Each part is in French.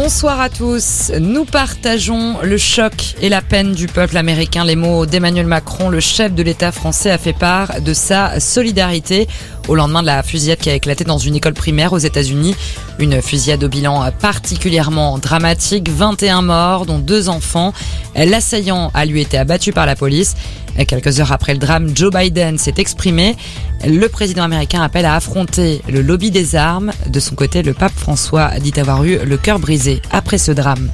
Bonsoir à tous. Nous partageons le choc et la peine du peuple américain. Les mots d'Emmanuel Macron, le chef de l'État français, a fait part de sa solidarité au lendemain de la fusillade qui a éclaté dans une école primaire aux États-Unis. Une fusillade au bilan particulièrement dramatique. 21 morts, dont deux enfants. L'assaillant a lui été abattu par la police. Quelques heures après le drame, Joe Biden s'est exprimé. Le président américain appelle à affronter le lobby des armes. De son côté, le pape François dit avoir eu le cœur brisé après ce drame.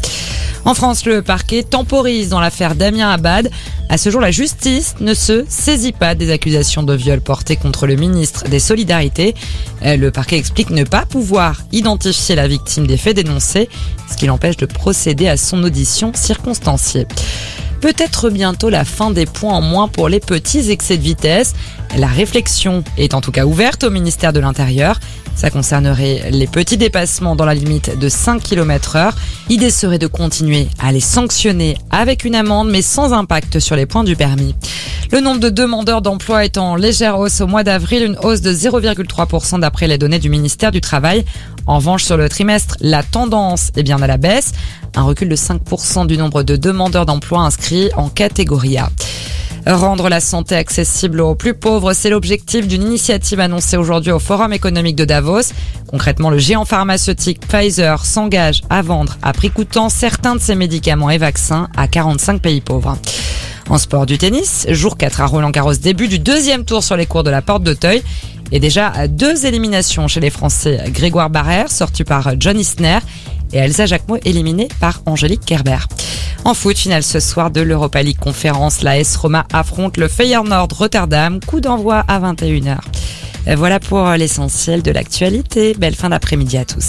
En France, le parquet temporise dans l'affaire Damien Abad. À ce jour, la justice ne se saisit pas des accusations de viol portées contre le ministre des Solidarités. Le parquet explique ne pas pouvoir identifier la victime des faits dénoncés, ce qui l'empêche de procéder à son audition circonstanciée peut-être bientôt la fin des points en moins pour les petits excès de vitesse. La réflexion est en tout cas ouverte au ministère de l'Intérieur. Ça concernerait les petits dépassements dans la limite de 5 km heure. L'idée serait de continuer à les sanctionner avec une amende mais sans impact sur les points du permis. Le nombre de demandeurs d'emploi est en légère hausse au mois d'avril, une hausse de 0,3% d'après les données du ministère du Travail. En revanche, sur le trimestre, la tendance est bien à la baisse, un recul de 5% du nombre de demandeurs d'emploi inscrits en catégorie A. Rendre la santé accessible aux plus pauvres, c'est l'objectif d'une initiative annoncée aujourd'hui au Forum économique de Davos. Concrètement, le géant pharmaceutique Pfizer s'engage à vendre à prix coûtant certains de ses médicaments et vaccins à 45 pays pauvres. En sport du tennis, jour 4 à Roland Garros, début du deuxième tour sur les cours de la Porte d'Auteuil. Et déjà deux éliminations chez les Français. Grégoire Barrère, sorti par John Isner, et Elsa Jacquemot, éliminée par Angélique Kerber. En foot, finale ce soir de l'Europa League Conférence, la S Roma affronte le Feyenoord Rotterdam, coup d'envoi à 21h. Voilà pour l'essentiel de l'actualité. Belle fin d'après-midi à tous.